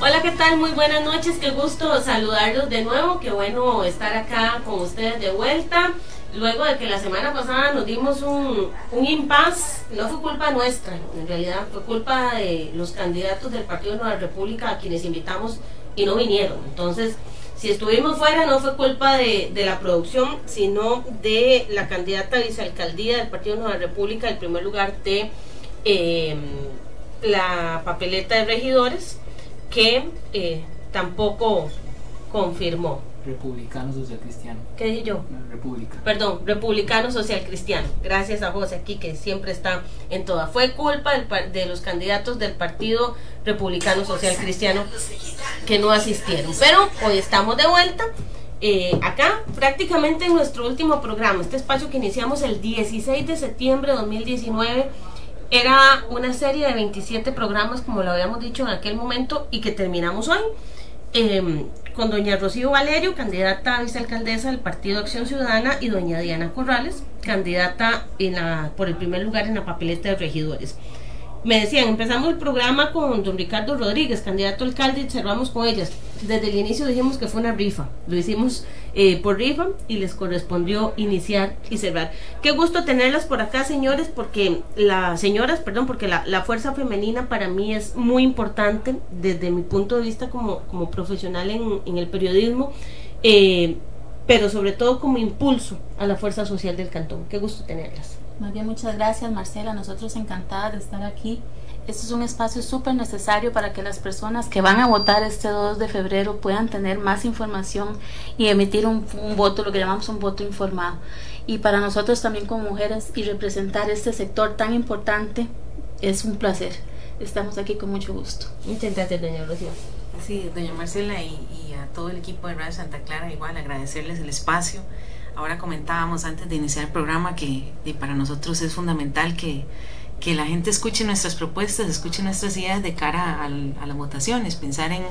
Hola, ¿qué tal? Muy buenas noches, qué gusto saludarlos de nuevo, qué bueno estar acá con ustedes de vuelta. Luego de que la semana pasada nos dimos un, un impas, no fue culpa nuestra, en realidad fue culpa de los candidatos del Partido Nueva República a quienes invitamos y no vinieron. Entonces, si estuvimos fuera no fue culpa de, de, la producción, sino de la candidata a vicealcaldía del Partido Nueva República, el primer lugar de eh, la papeleta de regidores, que eh, tampoco confirmó. Republicano Social Cristiano. ¿Qué dije yo? República. Perdón, Republicano Social Cristiano. Gracias a José aquí que siempre está en toda. Fue culpa del, de los candidatos del Partido Republicano Social Cristiano que no asistieron. Pero hoy estamos de vuelta. Eh, acá prácticamente en nuestro último programa, este espacio que iniciamos el 16 de septiembre de 2019 era una serie de 27 programas, como lo habíamos dicho en aquel momento, y que terminamos hoy. Eh, con doña Rocío Valerio, candidata a vicealcaldesa del Partido Acción Ciudadana, y doña Diana Corrales, candidata en la, por el primer lugar en la papeleta de regidores. Me decían, empezamos el programa con don Ricardo Rodríguez, candidato alcalde, y cerramos con ellas. Desde el inicio dijimos que fue una rifa, lo hicimos eh, por rifa y les correspondió iniciar y cerrar. Qué gusto tenerlas por acá, señores, porque las señoras, perdón, porque la, la, fuerza femenina para mí es muy importante desde mi punto de vista como, como profesional en, en el periodismo. Eh, pero sobre todo como impulso a la fuerza social del cantón. Qué gusto tenerlas. Muy bien, muchas gracias Marcela, nosotros encantadas de estar aquí. Este es un espacio súper necesario para que las personas que van a votar este 2 de febrero puedan tener más información y emitir un, un voto, lo que llamamos un voto informado. Y para nosotros también como mujeres y representar este sector tan importante es un placer. Estamos aquí con mucho gusto. Muchas gracias, doña Rocío. Sí, doña Marcela y, y, todo el equipo de Radio Santa Clara, igual agradecerles el espacio. Ahora comentábamos antes de iniciar el programa que, para nosotros es fundamental que, que, la gente escuche nuestras propuestas, escuche nuestras ideas de cara al, a las votaciones. Pensar en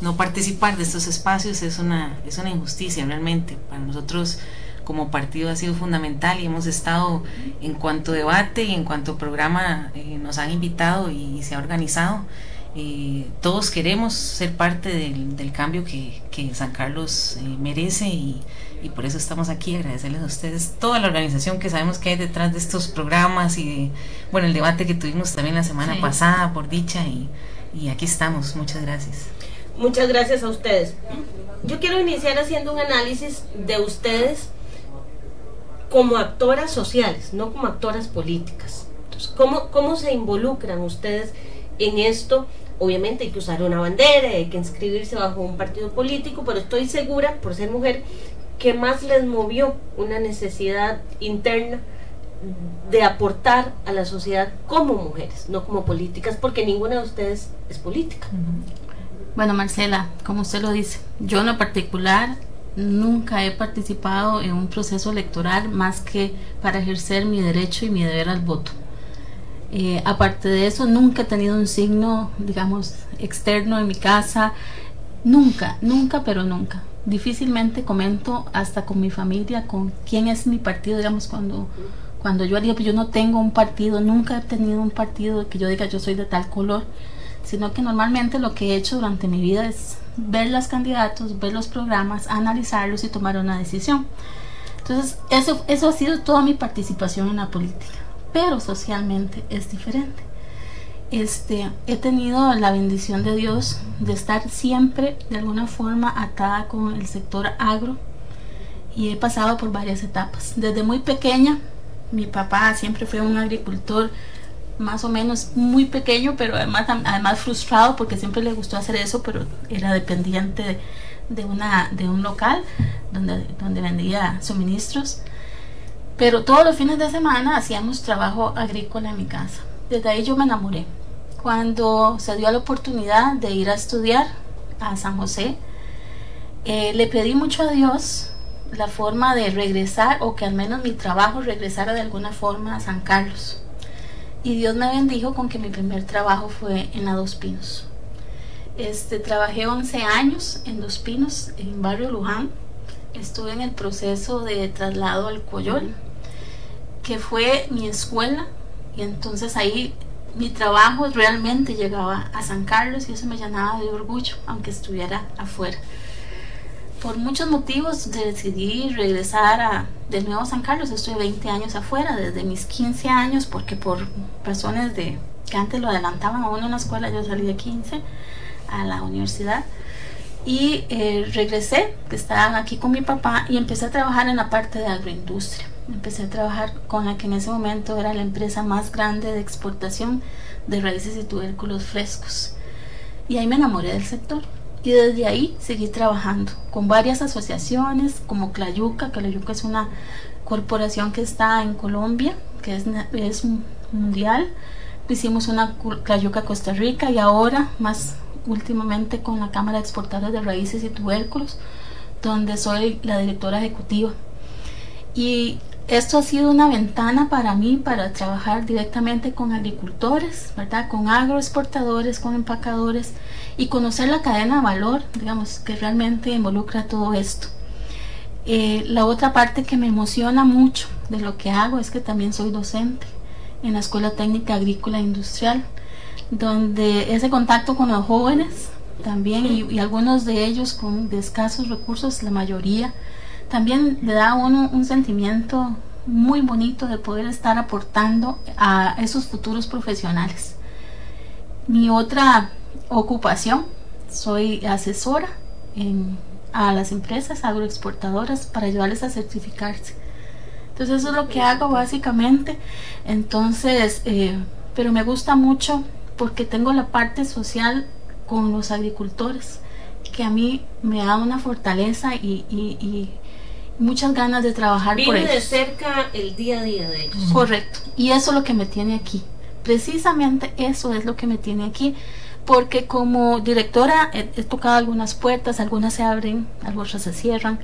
no participar de estos espacios es una, es una injusticia realmente. Para nosotros como partido ha sido fundamental y hemos estado en cuanto debate y en cuanto programa eh, nos han invitado y, y se ha organizado. Eh, todos queremos ser parte del, del cambio que, que, San Carlos eh, merece y, y, por eso estamos aquí, agradecerles a ustedes toda la organización que sabemos que hay detrás de estos programas y de, bueno, el debate que tuvimos también la semana sí. pasada, por dicha, y, y aquí estamos, muchas gracias. Muchas gracias a ustedes. Yo quiero iniciar haciendo un análisis de ustedes como actoras sociales, no como actoras políticas. Entonces, ¿cómo, ¿Cómo se involucran ustedes en esto? Obviamente hay que usar una bandera, hay que inscribirse bajo un partido político, pero estoy segura, por ser mujer, que más les movió una necesidad interna de aportar a la sociedad como mujeres, no como políticas, porque ninguna de ustedes es política. Bueno, Marcela, como usted lo dice, yo en lo particular nunca he participado en un proceso electoral más que para ejercer mi derecho y mi deber al voto. Eh, aparte de eso, nunca he tenido un signo, digamos, externo en mi casa. Nunca, nunca, pero nunca. Difícilmente comento hasta con mi familia, con quién es mi partido, digamos, cuando, cuando yo digo, pues yo no tengo un partido, nunca he tenido un partido que yo diga yo soy de tal color, sino que normalmente lo que he hecho durante mi vida es ver los candidatos, ver los programas, analizarlos y tomar una decisión. Entonces, eso, eso ha sido toda mi participación en la política pero socialmente es diferente. Este, he tenido la bendición de Dios de estar siempre de alguna forma atada con el sector agro y he pasado por varias etapas. Desde muy pequeña, mi papá siempre fue un agricultor más o menos muy pequeño, pero además, además frustrado porque siempre le gustó hacer eso, pero era dependiente de, una, de un local donde, donde vendía suministros. Pero todos los fines de semana hacíamos trabajo agrícola en mi casa. Desde ahí yo me enamoré. Cuando se dio la oportunidad de ir a estudiar a San José, eh, le pedí mucho a Dios la forma de regresar o que al menos mi trabajo regresara de alguna forma a San Carlos. Y Dios me bendijo con que mi primer trabajo fue en la Dos Pinos. Este, trabajé 11 años en Dos Pinos, en Barrio Luján. Estuve en el proceso de traslado al Coyol que fue mi escuela y entonces ahí mi trabajo realmente llegaba a San Carlos y eso me llenaba de orgullo, aunque estuviera afuera. Por muchos motivos decidí regresar a, de nuevo a San Carlos. Estuve 20 años afuera, desde mis 15 años, porque por razones de que antes lo adelantaban a uno en la escuela, yo salí de 15 a la universidad y eh, regresé, que estaban aquí con mi papá y empecé a trabajar en la parte de agroindustria. Empecé a trabajar con la que en ese momento era la empresa más grande de exportación de raíces y tubérculos frescos. Y ahí me enamoré del sector. Y desde ahí seguí trabajando con varias asociaciones como Clayuca, Clayuca es una corporación que está en Colombia, que es, es mundial. Hicimos una Clayuca Costa Rica y ahora más últimamente con la Cámara de Exportadores de Raíces y Tubérculos, donde soy la directora ejecutiva. Y esto ha sido una ventana para mí para trabajar directamente con agricultores, ¿verdad? Con agroexportadores, con empacadores y conocer la cadena de valor, digamos, que realmente involucra todo esto. Eh, la otra parte que me emociona mucho de lo que hago es que también soy docente en la Escuela Técnica Agrícola Industrial donde ese contacto con los jóvenes también y, algunos de ellos con escasos recursos, la mayoría, también le da a uno un sentimiento muy bonito de poder estar aportando a esos futuros profesionales. Mi otra ocupación, soy asesora a las empresas agroexportadoras para ayudarles a certificarse. Entonces eso es lo que hago básicamente. Entonces, eh, pero me gusta mucho porque tengo la parte social con los agricultores, que a mí me da una fortaleza y, muchas ganas de trabajar por ellos. de cerca el día a día de ellos. Correcto, y eso es lo que me tiene aquí. Precisamente eso es lo que me tiene aquí, porque como directora he, tocado algunas puertas, algunas se abren, algunas se cierran,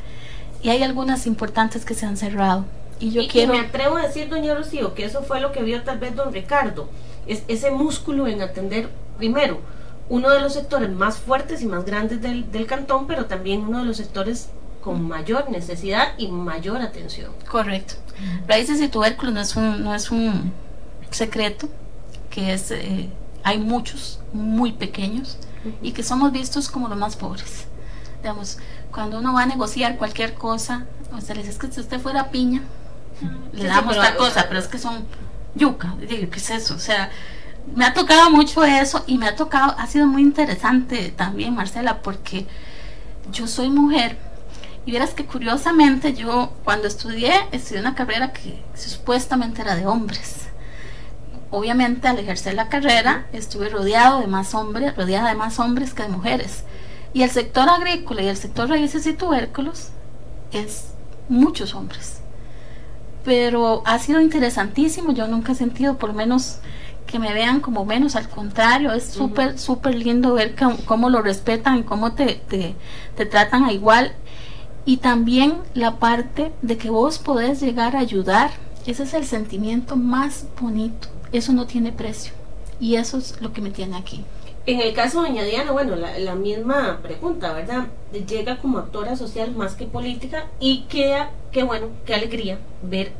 y hay algunas importantes que se han cerrado. Y yo quiero... me atrevo a decir, doña Rocío, que eso fue lo que vio tal vez don Ricardo es ese músculo en atender primero uno de los sectores más fuertes y más grandes del, del cantón, pero también uno de los sectores con mayor necesidad y mayor atención. Correcto. Raíces y tubérculos no es un, no es un secreto, que es, eh, hay muchos muy pequeños y que somos vistos como los más pobres. Digamos, cuando uno va a negociar cualquier cosa, o sea, le dice, es que si usted fuera piña, le damos la cosa, pero es que son yuca, digo, ¿qué es eso? O sea, me ha tocado mucho eso y me ha tocado, ha sido muy interesante también, Marcela, porque yo soy mujer y verás que curiosamente yo cuando estudié, estudié una carrera que supuestamente era de hombres. Obviamente al ejercer la carrera estuve rodeado de más hombres, rodeada de más hombres que de mujeres. Y el sector agrícola y el sector raíces y tubérculos es muchos hombres pero ha sido interesantísimo. Yo nunca he sentido, por menos, que me vean como menos, al contrario, es súper, súper lindo ver cómo, lo respetan y cómo te, te, te, tratan a igual. Y también la parte de que vos podés llegar a ayudar, ese es el sentimiento más bonito, eso no tiene precio. Y eso es lo que me tiene aquí. En el caso de Doña Diana, bueno, la, la, misma pregunta, ¿verdad? Llega como actora social más que política y queda, qué bueno, qué alegría ver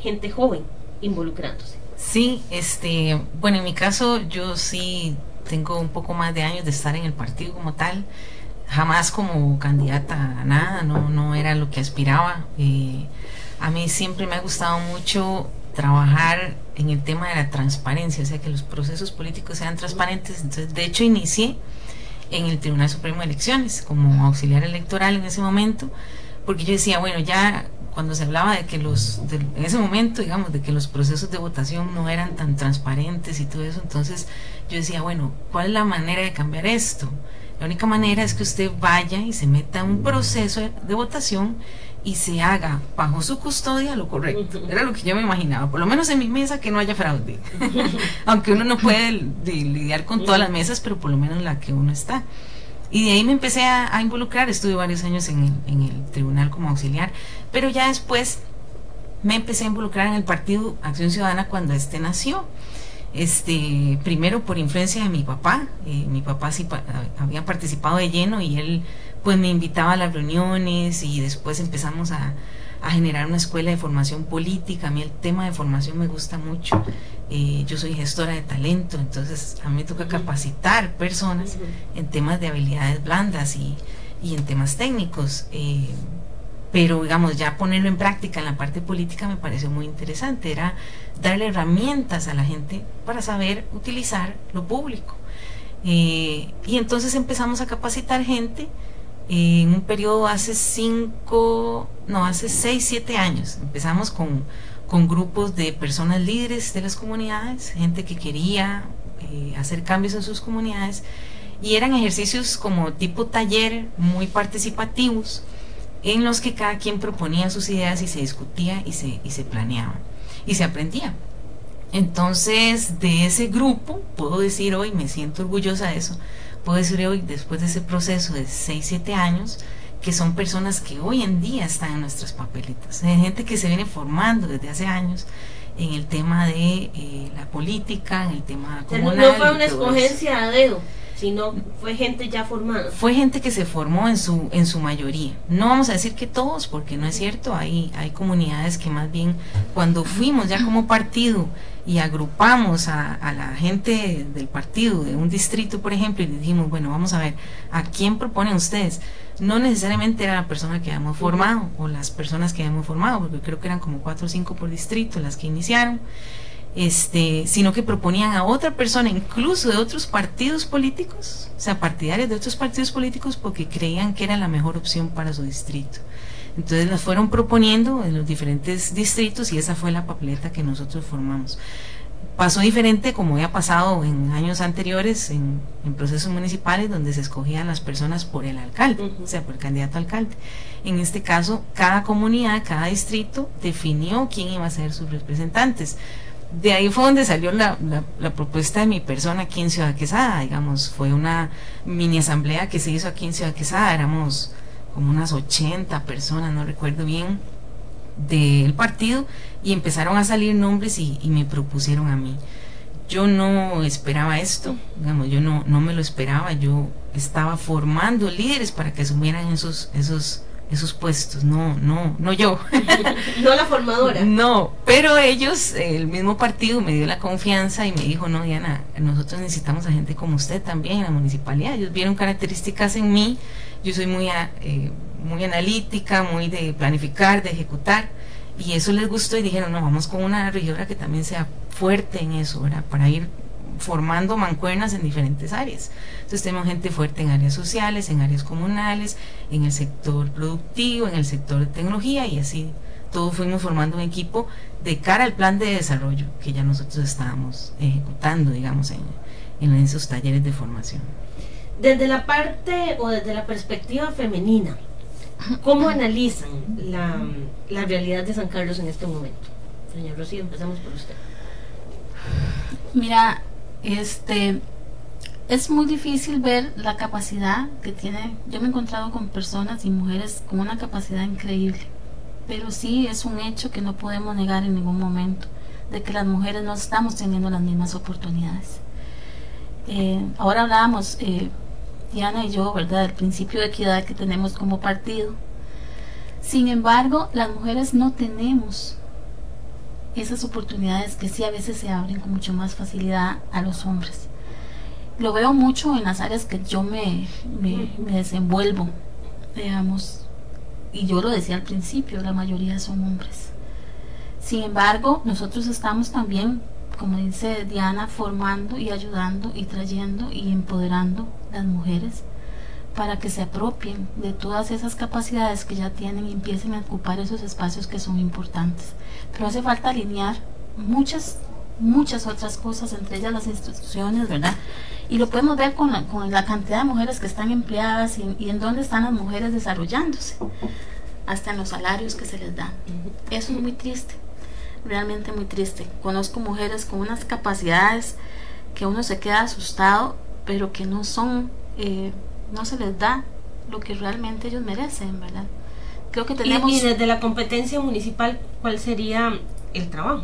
gente joven involucrándose. Sí, este, bueno, en mi caso yo sí tengo un poco más de años de estar en el partido como tal, jamás como candidata a nada, no, no era lo que aspiraba. Eh, a mí siempre me ha gustado mucho trabajar en el tema de la transparencia, o sea, que los procesos políticos sean transparentes. Entonces, de hecho, inicié en el Tribunal Supremo de Elecciones como auxiliar electoral en ese momento, porque yo decía, bueno, ya cuando se hablaba de que los, en ese momento, digamos, de que los procesos de votación no eran tan transparentes y todo eso, entonces yo decía, bueno, ¿cuál es la manera de cambiar esto? La única manera es que usted vaya y se meta en un proceso de votación y se haga bajo su custodia lo correcto. Era lo que yo me imaginaba, por lo menos en mi mesa que no haya fraude. Aunque uno no puede lidiar con todas las mesas, pero por lo menos la que uno está. Y de ahí me empecé a, involucrar, estuve varios años en el, en el tribunal como auxiliar, pero ya después me empecé a involucrar en el partido Acción Ciudadana cuando este nació. Este, primero por influencia de mi papá, eh, mi papá sí había participado de lleno y él pues me invitaba a las reuniones y después empezamos a, generar una escuela de formación política. A mí el tema de formación me gusta mucho eh, yo soy gestora de talento, entonces a mí me toca capacitar personas en temas de habilidades blandas y, y en temas técnicos. Eh, pero digamos, ya ponerlo en práctica en la parte política me pareció muy interesante, era darle herramientas a la gente para saber utilizar lo público. Eh, y entonces empezamos a capacitar gente en un periodo hace cinco, no, hace seis, siete años. Empezamos con, con grupos de personas líderes de las comunidades, gente que quería eh, hacer cambios en sus comunidades, y eran ejercicios como tipo taller, muy participativos en los que cada quien proponía sus ideas y se discutía y se, y se planeaba y se aprendía. Entonces, de ese grupo, puedo decir hoy, me siento orgullosa de eso, puedo decir hoy, después de ese proceso de 6, 7 años, que son personas que hoy en día están en nuestras papeletas, hay gente que se viene formando desde hace años en el tema de eh, la política, en el tema comunal. No fue una escogencia a dedo sino fue gente ya formada. Fue gente que se formó en su, en su mayoría. No vamos a decir que todos, porque no es cierto, hay, hay comunidades que más bien cuando fuimos ya como partido y agrupamos a, a la gente del partido, de un distrito, por ejemplo, y dijimos, bueno, vamos a ver, ¿a quién proponen ustedes? No necesariamente era la persona que habíamos formado o las personas que habíamos formado, porque creo que eran como cuatro o cinco por distrito las que iniciaron este, sino que proponían a otra persona, incluso de otros partidos políticos, o sea, partidarios de otros partidos políticos, porque creían que era la mejor opción para su distrito. Entonces las fueron proponiendo en los diferentes distritos y esa fue la papeleta que nosotros formamos. Pasó diferente como había pasado en años anteriores en, procesos municipales donde se escogían las personas por el alcalde, o sea, por el candidato alcalde. En este caso, cada comunidad, cada distrito definió quién iba a ser sus representantes de ahí fue donde salió la, la, propuesta de mi persona aquí en Ciudad Quesada, digamos, fue una mini asamblea que se hizo aquí en Ciudad Quesada, éramos como unas 80 personas, no recuerdo bien, del partido y empezaron a salir nombres y, y me propusieron a mí. Yo no esperaba esto, digamos, yo no, no me lo esperaba, yo estaba formando líderes para que asumieran esos, esos esos puestos, no, no, no yo. no la formadora. No, pero ellos, el mismo partido me dio la confianza y me dijo, no, Diana, nosotros necesitamos a gente como usted también en la municipalidad. Ellos vieron características en mí, yo soy muy, eh, muy analítica, muy de planificar, de ejecutar, y eso les gustó y dijeron, no, vamos con una regidora que también sea fuerte en eso, ¿verdad? Para ir formando mancuernas en diferentes áreas. Entonces tenemos gente fuerte en áreas sociales, en áreas comunales, en el sector productivo, en el sector de tecnología y así todos fuimos formando un equipo de cara al plan de desarrollo que ya nosotros estábamos ejecutando, digamos, en, en esos talleres de formación. Desde la parte o desde la perspectiva femenina, ¿cómo analizan la, la realidad de San Carlos en este momento? Doña Rocío, empezamos por usted. Mira, este, es muy difícil ver la capacidad que tiene. Yo me he encontrado con personas y mujeres con una capacidad increíble, pero sí es un hecho que no podemos negar en ningún momento de que las mujeres no estamos teniendo las mismas oportunidades. Eh, ahora hablábamos, eh, Diana y yo, ¿verdad?, del principio de equidad que tenemos como partido. Sin embargo, las mujeres no tenemos esas oportunidades que sí a veces se abren con mucho más facilidad a los hombres. Lo veo mucho en las áreas que yo me, me, desenvuelvo, digamos, y yo lo decía al principio, la mayoría son hombres. Sin embargo, nosotros estamos también, como dice Diana, formando y ayudando y trayendo y empoderando las mujeres para que se apropien de todas esas capacidades que ya tienen y empiecen a ocupar esos espacios que son importantes. Pero hace falta alinear muchas, muchas otras cosas, entre ellas las instituciones, ¿verdad? Y lo podemos ver con la, con la cantidad de mujeres que están empleadas y, en dónde están las mujeres desarrollándose, hasta en los salarios que se les dan. Eso es muy triste, realmente muy triste. Conozco mujeres con unas capacidades que uno se queda asustado, pero que no son... Eh, no se les da lo que realmente ellos merecen, ¿verdad? Creo que tenemos... Y, desde la competencia municipal, ¿cuál sería el trabajo?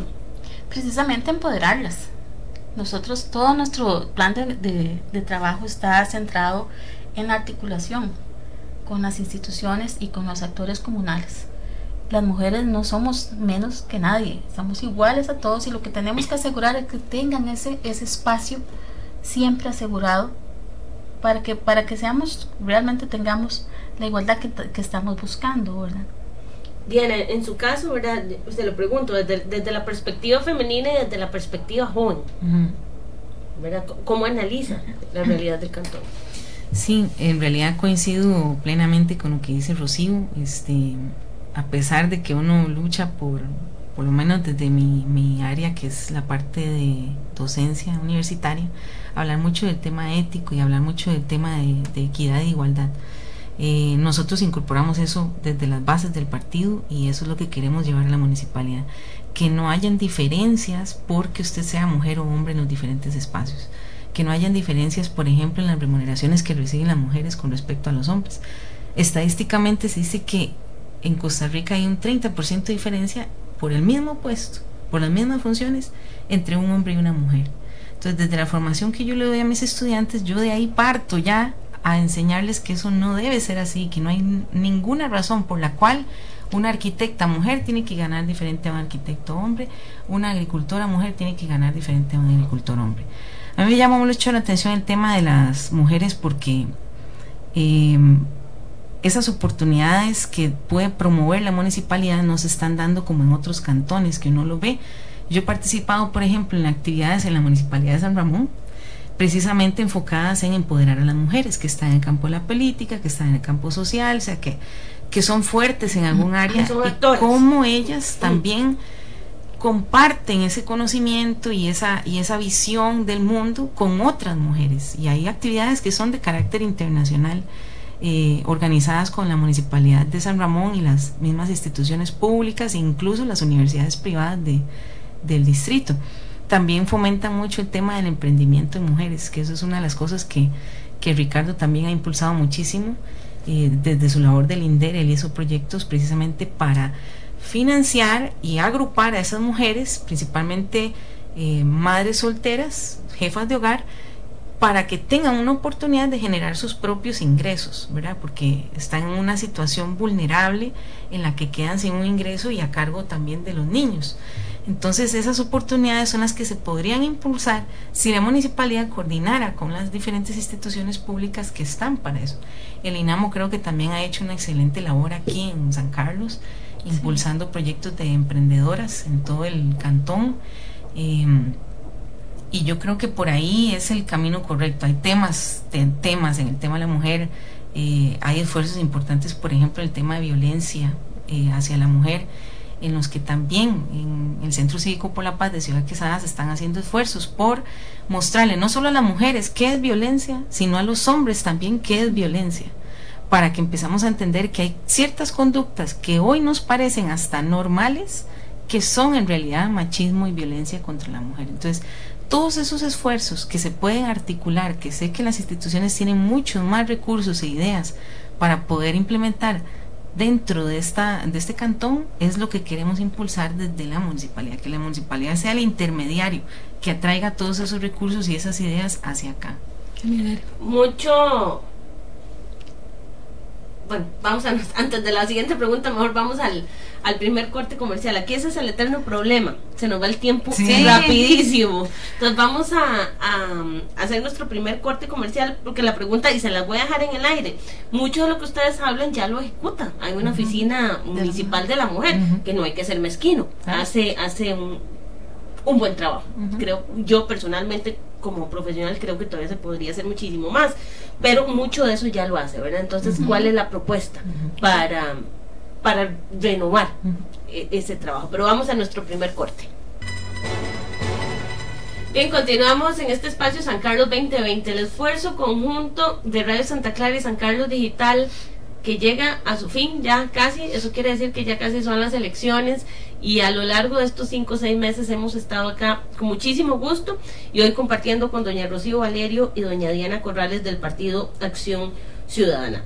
Precisamente empoderarlas. Nosotros, todo nuestro plan de, de trabajo está centrado en la articulación con las instituciones y con los actores comunales. las mujeres no somos menos que nadie, somos iguales a todos y lo que tenemos que asegurar es que tengan ese, ese espacio siempre asegurado para que, para que seamos, realmente tengamos la igualdad que, que estamos buscando, ¿verdad? Diana, en su caso, ¿verdad? Se lo pregunto, desde, desde la perspectiva femenina y desde la perspectiva joven, ¿verdad? ¿Cómo analiza la realidad del cantón? Sí, en realidad coincido plenamente con lo que dice Rocío. Este, a pesar de que uno lucha por, por lo menos desde mi, mi área, que es la parte de docencia universitaria, hablar mucho del tema ético y hablar mucho del tema de, equidad e igualdad. Eh, nosotros incorporamos eso desde las bases del partido y eso es lo que queremos llevar a la municipalidad. Que no hayan diferencias porque usted sea mujer o hombre en los diferentes espacios. Que no hayan diferencias, por ejemplo, en las remuneraciones que reciben las mujeres con respecto a los hombres. Estadísticamente se dice que en Costa Rica hay un 30% de diferencia por el mismo puesto, por las mismas funciones, entre un hombre y una mujer. Entonces, desde la formación que yo le doy a mis estudiantes, yo de ahí parto ya a enseñarles que eso no debe ser así, que no hay ninguna razón por la cual una arquitecta mujer tiene que ganar diferente a un arquitecto hombre, una agricultora mujer tiene que ganar diferente a un agricultor hombre. A mí me llama mucho la atención el tema de las mujeres porque eh, esas oportunidades que puede promover la municipalidad no se están dando como en otros cantones que uno lo ve. Yo he participado, por ejemplo, en actividades en la municipalidad de San Ramón, precisamente enfocadas en empoderar a las mujeres que están en el campo de la política, que están en el campo social, o sea, que, que son fuertes en algún área, y cómo ellas también comparten ese conocimiento y esa, y esa visión del mundo con otras mujeres. Y hay actividades que son de carácter internacional. Eh, organizadas con la Municipalidad de San Ramón y las mismas instituciones públicas, incluso las universidades privadas de, del distrito también fomenta mucho el tema del emprendimiento en mujeres, que eso es una de las cosas que, que Ricardo también ha impulsado muchísimo eh, desde su labor del INDER. Él hizo proyectos precisamente para financiar y agrupar a esas mujeres, principalmente eh, madres solteras, jefas de hogar, para que tengan una oportunidad de generar sus propios ingresos, ¿verdad? Porque están en una situación vulnerable en la que quedan sin un ingreso y a cargo también de los niños. Entonces esas oportunidades son las que se podrían impulsar si la municipalidad coordinara con las diferentes instituciones públicas que están para eso. El INAMO creo que también ha hecho una excelente labor aquí en San Carlos, impulsando proyectos de emprendedoras en todo el cantón. Em, y yo creo que por ahí es el camino correcto. Hay temas, temas en el tema de la mujer, eh, hay esfuerzos importantes, por ejemplo, el tema de violencia eh, hacia la mujer en los que también en el Centro Cívico por la Paz de Ciudad Quesada se están haciendo esfuerzos por mostrarle no solo a las mujeres qué es violencia, sino a los hombres también qué es violencia, para que empezamos a entender que hay ciertas conductas que hoy nos parecen hasta normales, que son en realidad machismo y violencia contra la mujer. Entonces, todos esos esfuerzos que se pueden articular, que sé que las instituciones tienen muchos más recursos e ideas para poder implementar dentro de, esta, de este cantón es lo que queremos impulsar desde la municipalidad, que la municipalidad sea el intermediario que atraiga todos esos recursos y esas ideas hacia acá. Mucho bueno, vamos a, antes de la siguiente pregunta, mejor vamos al, al primer corte comercial. Aquí ese es el eterno problema, se nos va el tiempo rapidísimo. Entonces vamos a, a, hacer nuestro primer corte comercial porque la pregunta, y se la voy a dejar en el aire, mucho de lo que ustedes hablan ya lo ejecutan. Hay una oficina municipal de la mujer, que no hay que ser mezquino, hace, hace un, un buen trabajo. Creo, yo personalmente como profesional creo que todavía se podría hacer muchísimo más, pero mucho de eso ya lo hace, ¿verdad? Entonces, ¿cuál es la propuesta para, para renovar e, ese trabajo? Pero vamos a nuestro primer corte. Bien, continuamos en este espacio San Carlos 2020, el esfuerzo conjunto de Radio Santa Clara y San Carlos Digital que llega a su fin ya casi, eso quiere decir que ya casi son las elecciones y a lo largo de estos cinco o seis meses hemos estado acá con muchísimo gusto y hoy compartiendo con doña Rocío Valerio y doña Diana Corrales del Partido Acción Ciudadana.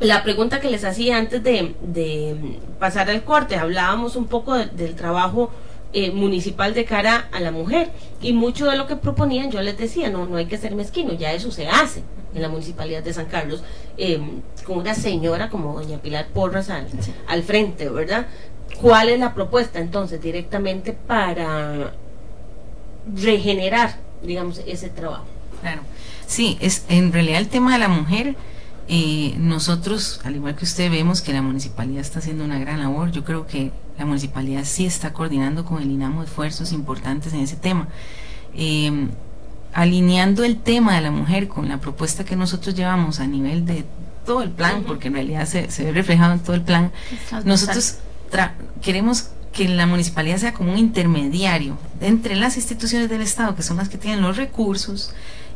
La pregunta que les hacía antes de, pasar al corte, hablábamos un poco del trabajo eh, municipal de cara a la mujer y mucho de lo que proponían yo les decía, no, no hay que ser mezquino, ya eso se hace en la municipalidad de San Carlos, eh, con una señora como doña Pilar Porras al, al frente, ¿verdad? ¿Cuál es la propuesta entonces directamente para regenerar, digamos, ese trabajo? Claro, sí, es en realidad el tema de la mujer. Eh, nosotros, al igual que usted, vemos que la municipalidad está haciendo una gran labor. Yo creo que la municipalidad sí está coordinando con el INAMO esfuerzos importantes en ese tema. Eh, alineando el tema de la mujer con la propuesta que nosotros llevamos a nivel de todo el plan, porque en realidad se, se ve reflejado en todo el plan, nosotros queremos que la municipalidad sea como un intermediario entre las instituciones del Estado, que son las que tienen los recursos,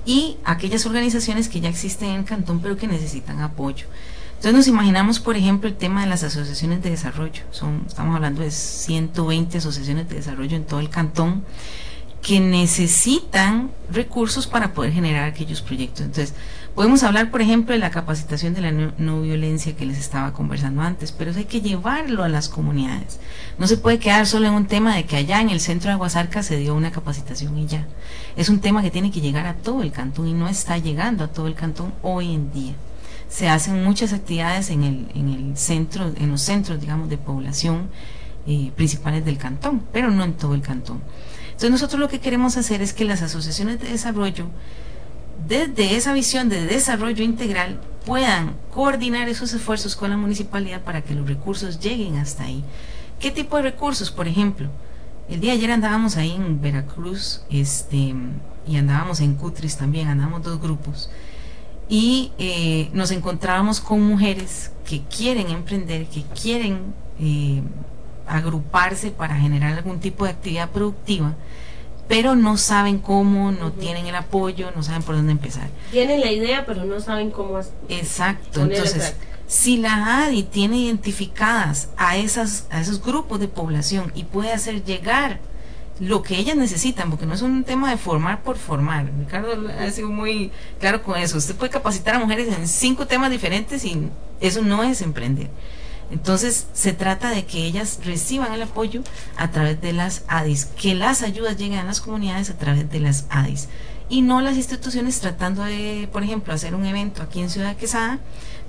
y aquellas organizaciones que ya existen en el cantón, pero que necesitan apoyo. Entonces nos imaginamos, por ejemplo, el tema de las asociaciones de desarrollo. Estamos hablando de 120 asociaciones de desarrollo en todo el cantón que necesitan recursos para poder generar aquellos proyectos. Entonces, podemos hablar, por ejemplo, de la capacitación de la no, violencia que les estaba conversando antes, pero hay que llevarlo a las comunidades. No se puede quedar solo en un tema de que allá en el centro de Aguasarca se dio una capacitación y ya. Es un tema que tiene que llegar a todo el cantón y no está llegando a todo el cantón hoy en día. Se hacen muchas actividades en el, en el centro, en los centros, digamos, de población eh, principales del cantón, pero no en todo el cantón. Entonces nosotros lo que queremos hacer es que las asociaciones de desarrollo, desde esa visión de desarrollo integral, puedan coordinar esos esfuerzos con la municipalidad para que los recursos lleguen hasta ahí. ¿Qué tipo de recursos? Por ejemplo, el día de ayer andábamos ahí en Veracruz este, y andábamos en Cutris también, andábamos dos grupos y eh, nos encontrábamos con mujeres que quieren emprender, que quieren eh, agruparse para generar algún tipo de actividad productiva, pero no saben cómo, no tienen el apoyo, no saben por dónde empezar. Tienen la idea, pero no saben cómo hacer. Exacto, entonces si la ADI tiene identificadas a, esas, a esos grupos de población y puede hacer llegar lo que ellas necesitan, porque no es un tema de formar por formar. Ricardo ha sido muy claro con eso. Usted puede capacitar a mujeres en cinco temas diferentes y eso no es emprender. Entonces se trata de que ellas reciban el apoyo a través de las ADIS, que las ayudas lleguen a las comunidades a través de las ADIS y no las instituciones tratando de, por ejemplo, hacer un evento aquí en Ciudad Quesada,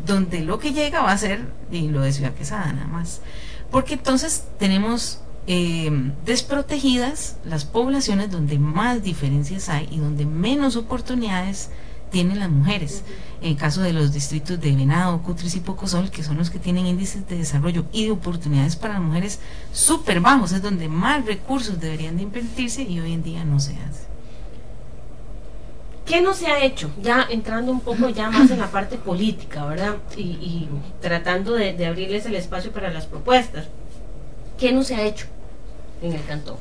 donde lo que llega va a ser y lo de Ciudad Quesada nada más. Porque entonces tenemos eh, desprotegidas las poblaciones donde más diferencias hay y donde menos oportunidades tienen las mujeres. En caso de los distritos de Venado, Cutris y Pocosol, que son los que tienen índices de desarrollo y de oportunidades para las mujeres súper bajos, es donde más recursos deberían de invertirse y hoy en día no se hace. ¿Qué no se ha hecho? Ya entrando un poco ya más en la parte política, ¿verdad? Y, tratando de, de abrirles el espacio para las propuestas. ¿Qué no se ha hecho en el cantón?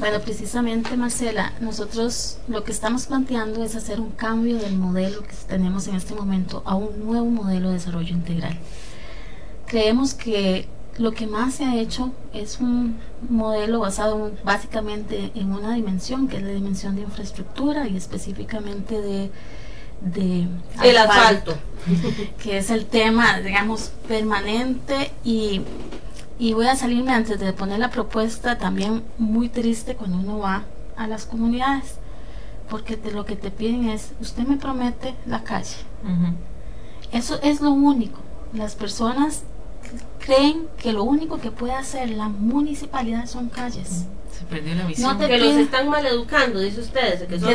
Bueno, precisamente Marcela, nosotros lo que estamos planteando es hacer un cambio del modelo que tenemos en este momento a un nuevo modelo de desarrollo integral. Creemos que lo que más se ha hecho es un modelo basado básicamente en una dimensión, que es la dimensión de infraestructura y específicamente de, de el asfalto, que es el tema, digamos, permanente y y voy a salirme antes de poner la propuesta también muy triste cuando uno va a las comunidades, porque lo que te piden es, usted me promete la calle. Eso es lo único. Las personas creen que lo único que puede hacer la municipalidad son calles. Se perdió la visión. No que los están maleducando, dice ustedes, que solo,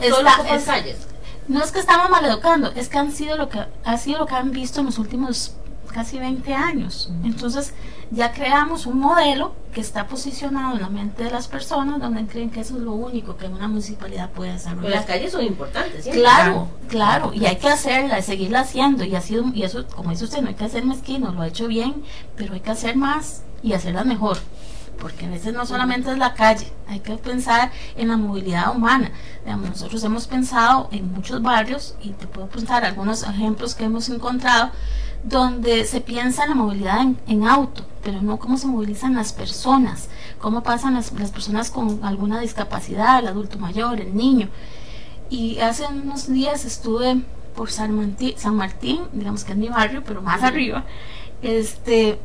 estamos, calles. No es que estamos maleducando, es que han sido lo que ha sido lo que han visto en los últimos casi 20 años. Entonces, ya creamos un modelo que está posicionado en la mente de las personas donde creen que eso es lo único que una municipalidad puede desarrollar. las calles son importantes. Claro, claro, y hay que hacerla, seguirla haciendo y sido y eso, como dice usted, no hay que hacer mezquino, lo ha hecho bien, pero hay que hacer más y hacerla mejor. Porque a veces no solamente es la calle, hay que pensar en la movilidad humana. nosotros hemos pensado en muchos barrios, y te puedo contar algunos ejemplos que hemos encontrado, donde se piensa en la movilidad en, auto, pero no cómo se movilizan las personas, cómo pasan las, personas con alguna discapacidad, el adulto mayor, el niño. Y hace unos días estuve por San Martín, San Martín, digamos que es mi barrio, pero más arriba, este,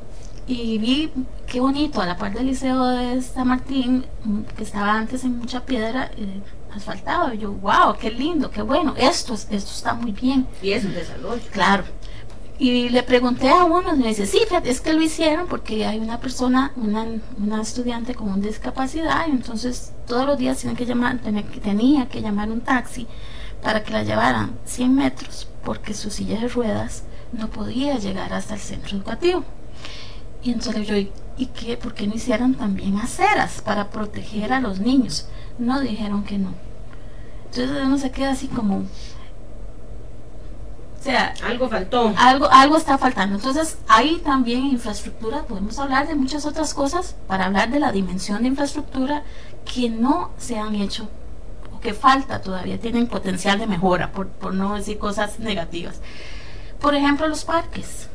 y vi qué bonito, a la par del liceo de San Martín, que estaba antes en mucha piedra, eh, asfaltado. Y yo, wow, qué lindo, qué bueno, esto, esto está muy bien. Y es un desarrollo. Claro. Y le pregunté a uno, y me dice, sí, es que lo hicieron porque hay una persona, una, una estudiante con una discapacidad, y entonces todos los días tiene que llamar, tenía, tenía que llamar un taxi para que la llevaran 100 metros porque su silla de ruedas no podía llegar hasta el centro educativo. Y entonces yo, ¿y qué? ¿Por qué no hicieran también aceras para proteger a los niños? No dijeron que no. Entonces uno se queda así como, sea, algo faltó. Algo, algo está faltando. Entonces, hay también infraestructura, podemos hablar de muchas otras cosas para hablar de la dimensión de infraestructura que no se han hecho o que falta todavía, tienen potencial de mejora, por, por no decir cosas negativas. Por ejemplo, los parques.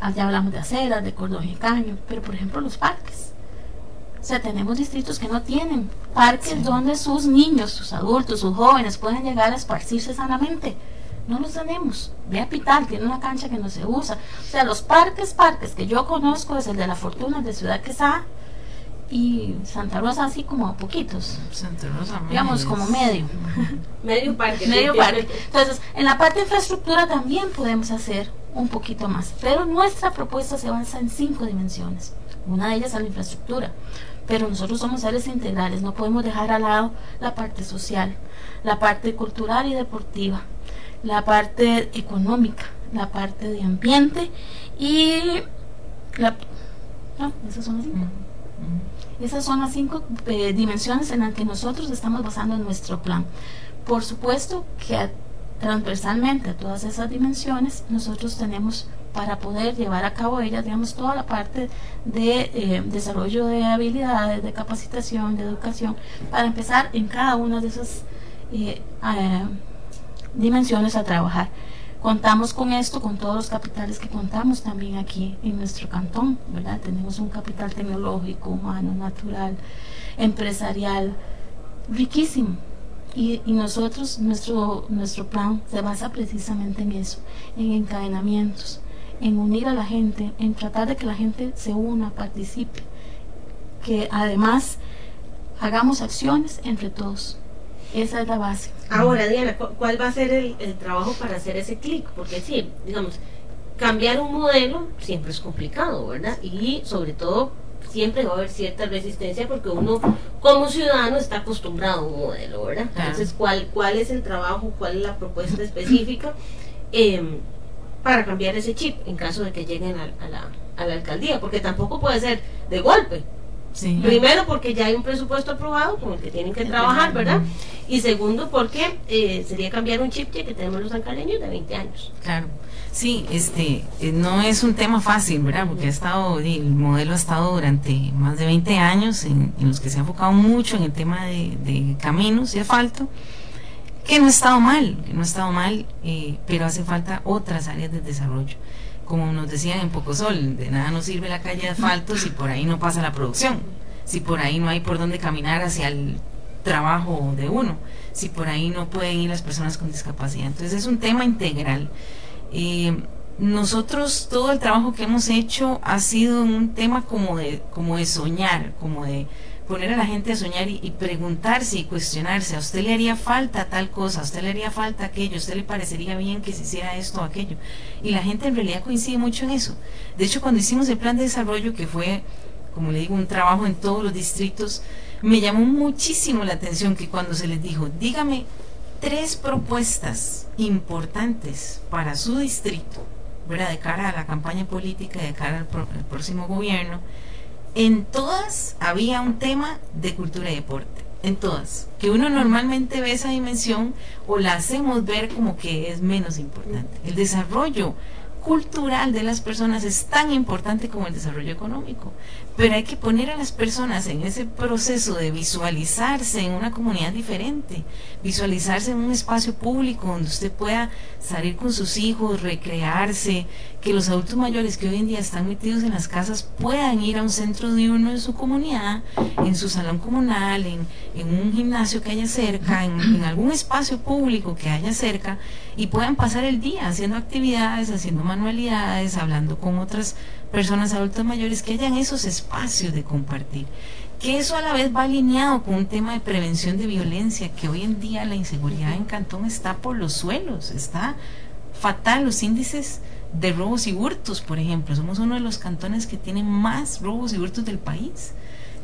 Allá hablamos de aceras, de cordón y caño, pero por ejemplo los parques. O sea, tenemos distritos que no tienen parques donde sus niños, sus adultos, sus jóvenes pueden llegar a esparcirse sanamente. No los tenemos. Ve a Pital, tiene una cancha que no se usa. O sea, los parques, parques que yo conozco es el de la Fortuna de Ciudad Quesada y Santa Rosa así como a poquitos. Santa Rosa, digamos como medio. medio parque. medio parque. Entonces, en la parte de infraestructura también podemos hacer un poquito más, pero nuestra propuesta se avanza en cinco dimensiones. Una de ellas es la infraestructura, pero nosotros somos seres integrales, no podemos dejar al lado la parte social, la parte cultural y deportiva, la parte económica, la parte de ambiente y la... No, esas son las cinco. Esas son las cinco eh, dimensiones en las que nosotros estamos basando nuestro plan. Por supuesto que transversalmente a todas esas dimensiones nosotros tenemos para poder llevar a cabo ellas, digamos, toda la parte de eh, desarrollo de habilidades, de capacitación, de educación, para empezar en cada una de esas eh, dimensiones a trabajar. Contamos con esto, con todos los capitales que contamos también aquí en nuestro cantón, ¿verdad? Tenemos un capital tecnológico, humano, natural, empresarial, riquísimo. Y, nosotros, nuestro, nuestro plan se basa precisamente en eso, en encadenamientos, en unir a la gente, en tratar de que la gente se una, participe, que además hagamos acciones entre todos. Esa es la base. Ahora, Diana, ¿cuál va a ser el, trabajo para hacer ese clic? Porque sí, digamos, cambiar un modelo siempre es complicado, ¿verdad? Y sobre todo siempre va a haber cierta resistencia porque uno como ciudadano está acostumbrado a un modelo, ¿verdad? Entonces, ¿cuál, ¿cuál es el trabajo, cuál es la propuesta específica em, para cambiar ese chip en caso de que lleguen a, la, a la alcaldía? Porque tampoco puede ser de golpe, Primero porque ya hay un presupuesto aprobado con el que tienen que trabajar, ¿verdad? Y segundo porque eh, sería cambiar un chip que tenemos los ancaleños de 20 años. Claro. Sí, este, eh, no es un tema fácil, ¿verdad? Porque ha estado, el modelo ha estado durante más de 20 años en, los que se ha enfocado mucho en el tema de, caminos y asfalto, que no ha estado mal, que no ha estado mal, eh, pero hace falta otras áreas de desarrollo como nos decían en Pocosol, de nada nos sirve la calle de asfalto si por ahí no pasa la producción, si por ahí no hay por dónde caminar hacia el trabajo de uno, si por ahí no pueden ir las personas con discapacidad. Entonces es un tema integral. Eh, nosotros todo el trabajo que hemos hecho ha sido un tema como de, como de soñar, como de poner a la gente a soñar y, preguntarse y cuestionarse, ¿a usted le haría falta tal cosa? ¿A usted le haría falta aquello? ¿A usted le parecería bien que se hiciera esto o aquello? Y la gente en realidad coincide mucho en eso. De hecho, cuando hicimos el plan de desarrollo, que fue, como le digo, un trabajo en todos los distritos, me llamó muchísimo la atención que cuando se les dijo, dígame tres propuestas importantes para su distrito, ¿verdad? de cara a la campaña política, de cara al próximo gobierno, en todas había un tema de cultura y deporte, en todas, que uno normalmente ve esa dimensión o la hacemos ver como que es menos importante. El desarrollo cultural de las personas es tan importante como el desarrollo económico, pero hay que poner a las personas en ese proceso de visualizarse en una comunidad diferente, visualizarse en un espacio público donde usted pueda salir con sus hijos, recrearse, que los adultos mayores que hoy en día están metidos en las casas puedan ir a un centro diurno en su comunidad, en su salón comunal, en, un gimnasio que haya cerca, en, en algún espacio público que haya cerca y puedan pasar el día haciendo actividades, haciendo manualidades, hablando con otras personas adultas mayores, que hayan esos espacios de compartir. que eso a la vez va alineado con un tema de prevención de violencia, que hoy en día la inseguridad en Cantón está por los suelos, está fatal, los índices de robos y hurtos, por ejemplo, somos uno de los cantones que tienen más robos y hurtos del país.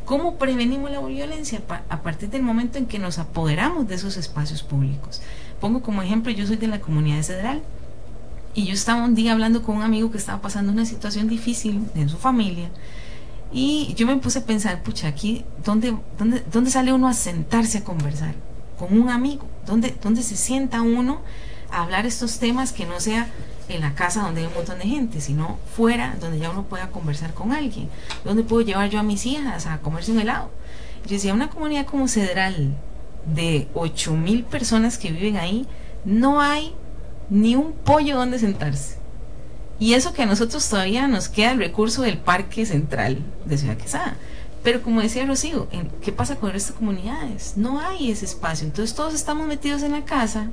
¿Cómo prevenimos la violencia? A partir del momento en que nos apoderamos de esos espacios públicos. Pongo como ejemplo, yo soy de la comunidad de Cedral y yo estaba un día hablando con un amigo que estaba pasando una situación difícil en su familia y yo me puse a pensar, pucha, aquí, ¿dónde, dónde, dónde sale uno a sentarse a conversar? Con un amigo. ¿Dónde, ¿Dónde se sienta uno a hablar estos temas que no sea en la casa donde hay un montón de gente, sino fuera, donde ya uno pueda conversar con alguien? ¿Dónde puedo llevar yo a mis hijas a comerse un helado? Yo decía, una comunidad como Cedral, de 8 mil personas que viven ahí, no hay ni un pollo donde sentarse y eso que a nosotros todavía nos queda el recurso del Parque Central de Ciudad Quesada. Pero como decía Rocío, ¿qué pasa con estas comunidades? No hay ese espacio. Entonces todos estamos metidos en la casa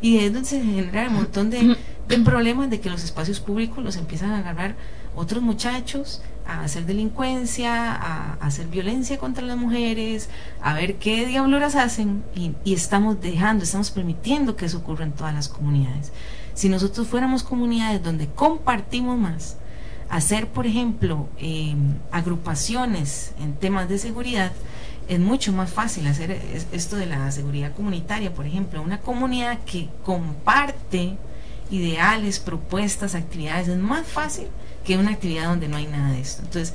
y es donde se genera un montón de, problemas de que los espacios públicos los empiezan a agarrar otros muchachos a hacer delincuencia, a, hacer violencia contra las mujeres, a ver qué diabloras hacen y, y estamos dejando, estamos permitiendo que eso ocurra en todas las comunidades. Si nosotros fuéramos comunidades donde compartimos más, hacer, por ejemplo, em, agrupaciones en temas de seguridad, es mucho más fácil hacer esto de la seguridad comunitaria, por ejemplo, una comunidad que comparte ideales, propuestas, actividades, es más fácil que una actividad donde no hay nada de esto. Entonces,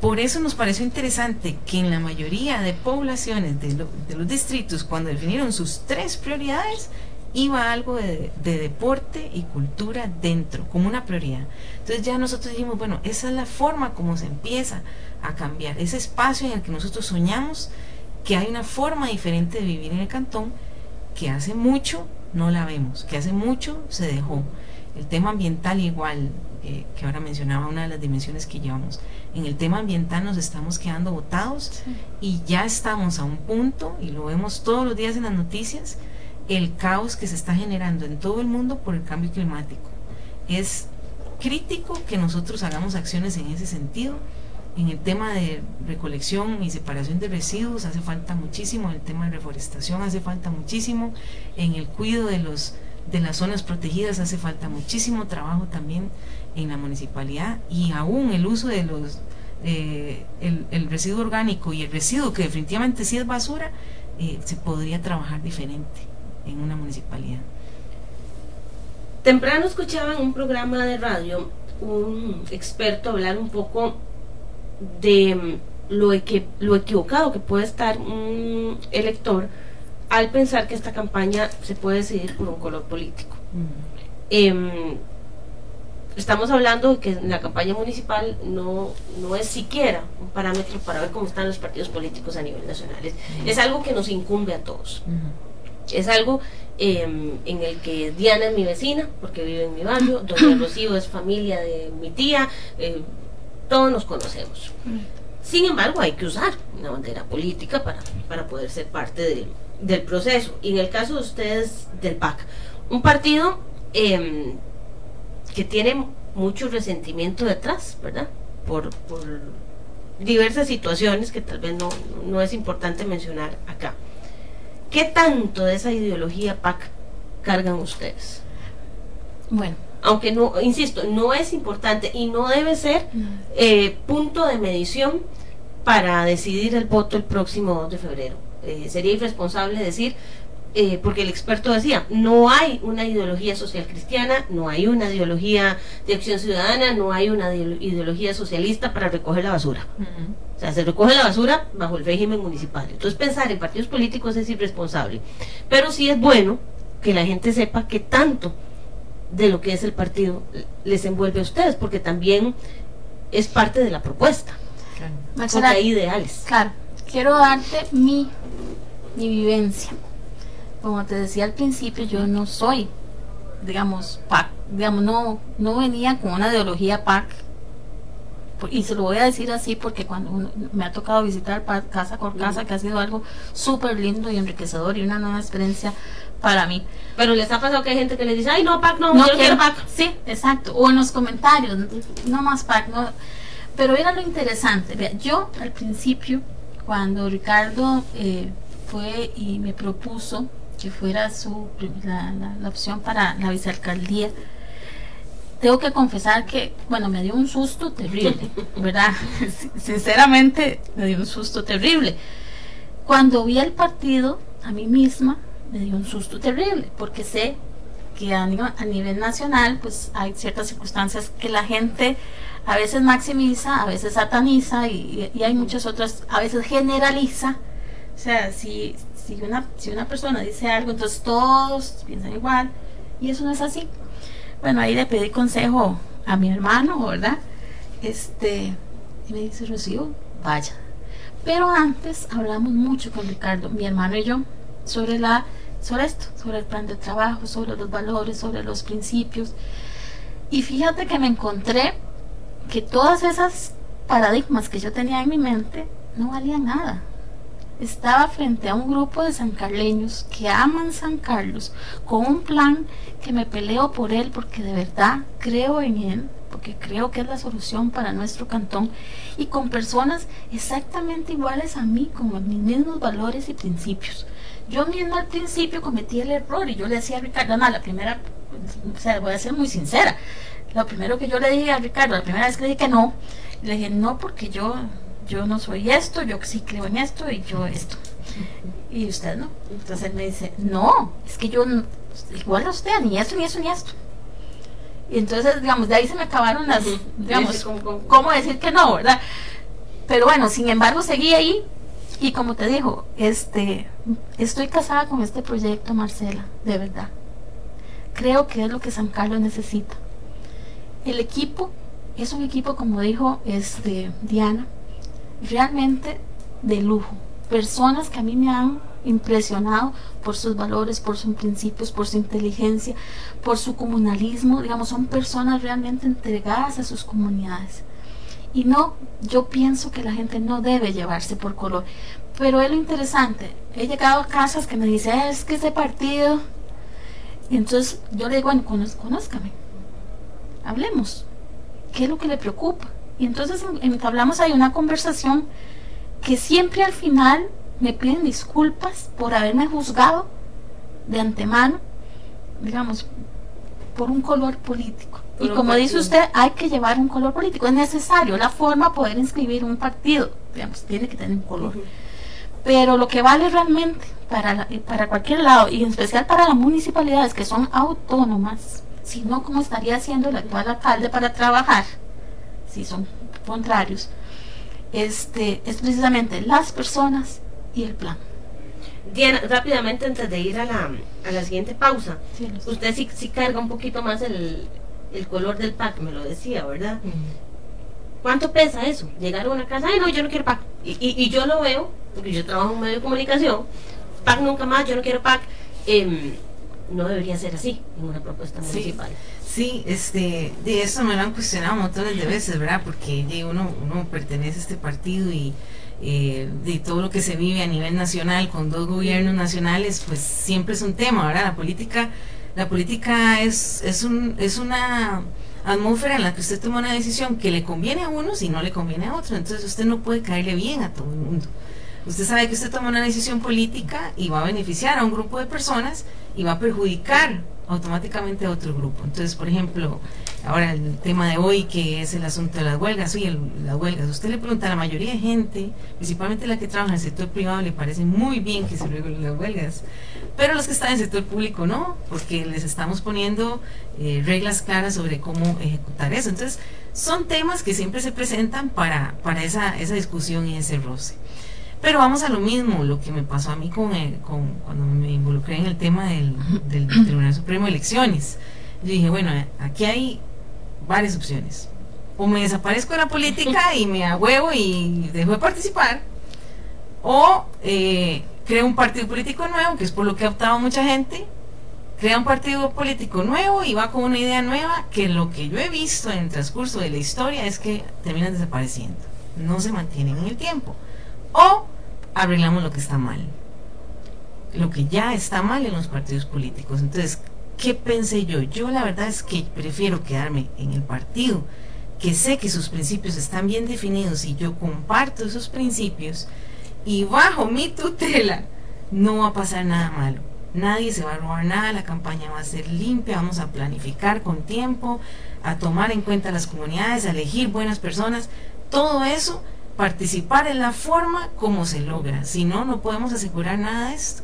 por eso nos pareció interesante que en la mayoría de poblaciones de, de los distritos, cuando definieron sus tres prioridades, iba algo de, deporte y cultura dentro, como una prioridad. Entonces ya nosotros dijimos, bueno, esa es la forma como se empieza a cambiar, ese espacio en el que nosotros soñamos que hay una forma diferente de vivir en el cantón que hace mucho no la vemos, que hace mucho se dejó. El tema ambiental igual, eh, que ahora mencionaba una de las dimensiones que llevamos. En el tema ambiental nos estamos quedando botados y ya estamos a un punto, y lo vemos todos los días en las noticias, el caos que se está generando en todo el mundo por el cambio climático. Es crítico que nosotros hagamos acciones en ese sentido. En el tema de recolección y separación de residuos hace falta muchísimo, en el tema de reforestación hace falta muchísimo, en el cuidado de los de las zonas protegidas hace falta muchísimo trabajo también en la municipalidad y aún el uso de los eh, el, residuo orgánico y el residuo que definitivamente sí es basura eh, se podría trabajar diferente en una municipalidad. Temprano escuchaba en un programa de radio un experto hablar un poco de mm, lo, lo equivocado que puede estar un elector al pensar que esta campaña se puede decidir por un color político. Em, estamos hablando de que la campaña municipal no, no es siquiera un parámetro para ver cómo están los partidos políticos a nivel nacional. Es, algo que nos incumbe a todos. Es algo em, en el que Diana es mi vecina, porque vive en mi barrio, Doña Rocío es familia de mi tía, eh, todos nos conocemos. Sin embargo, hay que usar una bandera política para, para poder ser parte del proceso. Y en el caso de ustedes del PAC, un partido em, que tiene mucho resentimiento detrás, ¿verdad? Por, por diversas situaciones que tal vez no, no es importante mencionar acá. ¿Qué tanto de esa ideología PAC cargan ustedes? Bueno. Aunque no, insisto, no es importante y no debe ser eh, punto de medición para decidir el voto el próximo 2 de febrero. Eh, sería irresponsable decir, eh, porque el experto decía, no hay una ideología social cristiana, no hay una ideología de acción ciudadana, no hay una ideología socialista para recoger la basura. O sea, se recoge la basura bajo el régimen municipal. Entonces pensar en partidos políticos es irresponsable. Pero sí es bueno que la gente sepa que tanto de lo que es el partido les envuelve a ustedes, porque también es parte de la propuesta. Claro. porque hay ideales. Claro, quiero darte mi, mi vivencia. Como te decía al principio, yo no soy, digamos, PAC, digamos, no, no venía con una ideología PAC y se lo voy a decir así porque cuando me ha tocado visitar casa por casa, que ha sido algo súper lindo y enriquecedor y una nueva experiencia para mí. Pero les ha pasado que hay gente que les dice, ay, no, pack, no, no quiero, pack. Sí, exacto. O en los comentarios, no más pack, no. Pero era lo interesante. yo al principio cuando Ricardo eh, fue y me propuso que fuera su, la, la, opción para la vicealcaldía, tengo que confesar que, bueno, me dio un susto terrible, ¿verdad? Sinceramente, me dio un susto terrible. Cuando vi el partido, a mí misma, me dio un susto terrible, porque sé que a nivel, a nivel nacional, pues hay ciertas circunstancias que la gente a veces maximiza, a veces sataniza y, y hay muchas otras, a veces generaliza. O sea, si, si, una, si una persona dice algo, entonces todos piensan igual y eso no es así. Bueno, ahí le pedí consejo a mi hermano, ¿verdad? Este, y me dice, Rocío, vaya. Pero antes hablamos mucho con Ricardo, mi hermano y yo, sobre la sobre esto, sobre el plan de trabajo, sobre los valores, sobre los principios. Y fíjate que me encontré que todas esas paradigmas que yo tenía en mi mente no valían nada. Estaba frente a un grupo de sancarleños que aman San Carlos con un plan que me peleo por él porque de verdad creo en él, porque creo que es la solución para nuestro cantón y con personas exactamente iguales a mí, con mis mismos valores y principios. Yo mismo al principio cometí el error y yo le decía a Ricardo, no, la primera, o sea, voy a ser muy sincera, lo primero que yo le dije a Ricardo, la primera vez que le dije que no, le dije no porque yo, yo no soy esto, yo sí creo en esto y yo esto. Y usted no. Entonces él me dice, no, es que yo igual a usted, ni esto, ni eso, ni esto. Y entonces, digamos, de ahí se me acabaron las, digamos, ¿cómo decir que no, verdad? Pero bueno, sin embargo, seguí ahí y como te digo, este, estoy casada con este proyecto, Marcela, de verdad. Creo que es lo que San Carlos necesita. El equipo es un equipo, como dijo este, Diana, realmente de lujo. Personas que a mí me han impresionado por sus valores, por sus principios, por su inteligencia, por su comunalismo. Digamos, son personas realmente entregadas a sus comunidades. Y no, yo pienso que la gente no debe llevarse por color. Pero es lo interesante. He llegado a casas que me dicen, es que ese partido. Y entonces yo le digo, bueno, conózcame. Hablemos. ¿Qué es lo que le preocupa? Y entonces hablamos hay una conversación que siempre al final me piden disculpas por haberme juzgado de antemano, digamos, por un color político y como dice usted, hay que llevar un color político. Es necesario la forma poder inscribir un partido. Digamos, tiene que tener un color. Pero lo que vale realmente para, para cualquier lado, y en especial para las municipalidades que son autónomas, si no, ¿cómo estaría haciendo el actual alcalde para trabajar? Si son contrarios. Este, es precisamente las personas y el plan. Diana, rápidamente antes de ir a la, a la siguiente pausa, usted sí, sí carga un poquito más el, el color del pack, me lo decía, ¿verdad? ¿Cuánto pesa eso? Llegar a una casa, ay no, yo no quiero pack. Y, y, yo lo veo, porque yo trabajo en un medio de comunicación, pack nunca más, yo no quiero pack. Em, no debería ser así en una propuesta municipal. Sí, este, de eso me lo han cuestionado montones de veces, ¿verdad? Porque uno, uno pertenece a este partido y eh, de todo lo que se vive a nivel nacional con dos gobiernos nacionales, pues siempre es un tema, ¿verdad? La política la política es, es, un, es una atmósfera en la que usted toma una decisión que le conviene a unos y no le conviene a otros. Entonces usted no puede caerle bien a todo el mundo. Usted sabe que usted toma una decisión política y va a beneficiar a un grupo de personas y va a perjudicar automáticamente a otro grupo. Entonces, por ejemplo, ahora el tema de hoy que es el asunto de las huelgas, oye, las huelgas, usted le pregunta a la mayoría de gente, principalmente la que trabaja en el sector privado, le parece muy bien que se regulen las huelgas, pero los que están en el sector público no, porque les estamos poniendo eh, reglas claras sobre cómo ejecutar eso. Entonces, son temas que siempre se presentan para, para esa, esa discusión y ese roce. Pero vamos a lo mismo, lo que me pasó a mí con, con cuando me involucré en el tema del, del Tribunal Supremo de Elecciones. Yo dije, bueno, aquí hay varias opciones. O me desaparezco de la política y me agüevo y dejo de participar, o eh, creo un partido político nuevo, que es por lo que ha optado mucha gente, crea un partido político nuevo y va con una idea nueva, que lo que yo he visto en el transcurso de la historia es que terminan desapareciendo, no se mantienen en el tiempo o arreglamos lo que está mal. Lo que ya está mal en los partidos políticos. Entonces, ¿qué pensé yo? Yo la verdad es que prefiero quedarme en el partido, que sé que sus principios están bien definidos y yo comparto esos principios y bajo mi tutela no va a pasar nada malo. Nadie se va a robar nada, la campaña va a ser limpia, vamos a planificar con tiempo, a tomar en cuenta las comunidades, a elegir buenas personas, todo eso, participar en la forma como se logra, si no, no podemos asegurar nada de esto.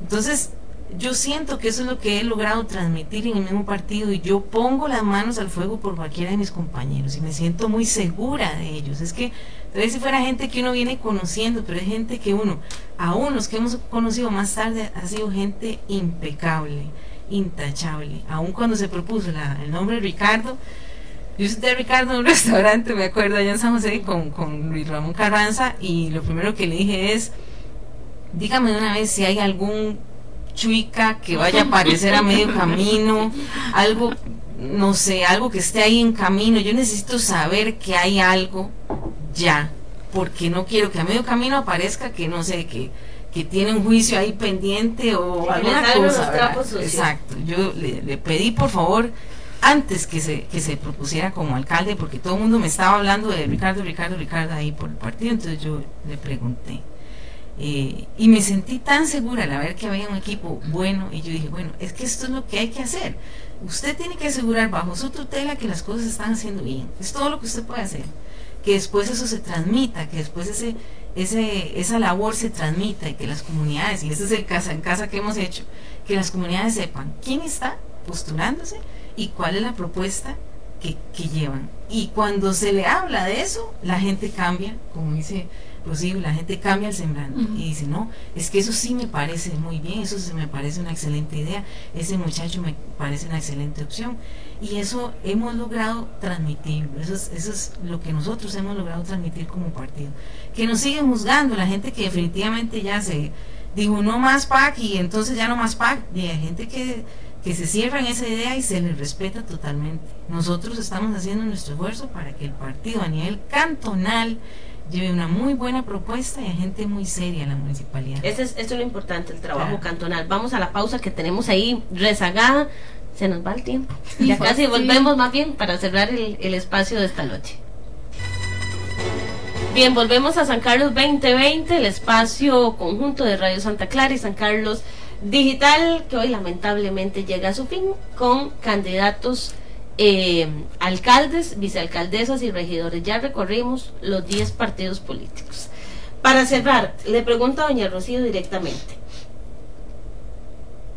Entonces, yo siento que eso es lo que he logrado transmitir en el mismo partido y yo pongo las manos al fuego por cualquiera de mis compañeros y me siento muy segura de ellos. Es que tal vez si fuera gente que uno viene conociendo, pero es gente que uno, aún los que hemos conocido más tarde, ha sido gente impecable, intachable. Aún cuando se propuso el nombre Ricardo, yo senté a Ricardo en un restaurante, me acuerdo, allá en San José con, con Luis Ramón Carranza y lo primero que le dije es, dígame una vez si hay algún chuica que vaya a aparecer a medio camino, algo, no sé, algo que esté ahí en camino. Yo necesito saber que hay algo ya, porque no quiero que a medio camino aparezca que no sé, que, que tiene un juicio ahí pendiente o alguna cosa. Exacto. Yo le, pedí por favor antes que se, que se propusiera como alcalde, porque todo el mundo me estaba hablando de Ricardo, Ricardo, Ricardo ahí por el partido, entonces yo le pregunté eh, y me sentí tan segura al ver que había un equipo bueno y yo dije, bueno, es que esto es lo que hay que hacer. Usted tiene que asegurar bajo su tutela que las cosas están haciendo bien. Es todo lo que usted puede hacer. Que después eso se transmita, que después ese, ese, esa labor se transmita y que las comunidades, y ese es el casa en casa que hemos hecho, que las comunidades sepan quién está postulándose y cuál es la propuesta que, que llevan. Y cuando se le habla de eso, la gente cambia, como dice posible, la gente cambia el semblante y dice, no, es que eso sí me parece muy bien, eso sí me parece una excelente idea, ese muchacho me parece una excelente opción. Y eso hemos logrado transmitir, eso es, eso es lo que nosotros hemos logrado transmitir como partido. Que nos siguen juzgando, la gente que definitivamente ya se dijo no más PAC y entonces ya no más PAC, y hay gente que, que se cierra en esa idea y se les respeta totalmente. Nosotros estamos haciendo nuestro esfuerzo para que el partido a nivel cantonal lleve una muy buena propuesta y a gente muy seria en la municipalidad. Eso es, eso es lo importante, el trabajo cantonal. Vamos a la pausa que tenemos ahí rezagada. Se nos va el tiempo. Ya casi volvemos más bien para cerrar el, el espacio de esta noche. Bien, volvemos a San Carlos 2020, el espacio conjunto de Radio Santa Clara y San Carlos Digital, que hoy lamentablemente llega a su fin con candidatos eh, alcaldes, vicealcaldesas y regidores. Ya recorrimos los 10 partidos políticos. Para cerrar, le pregunto a doña Rocío directamente.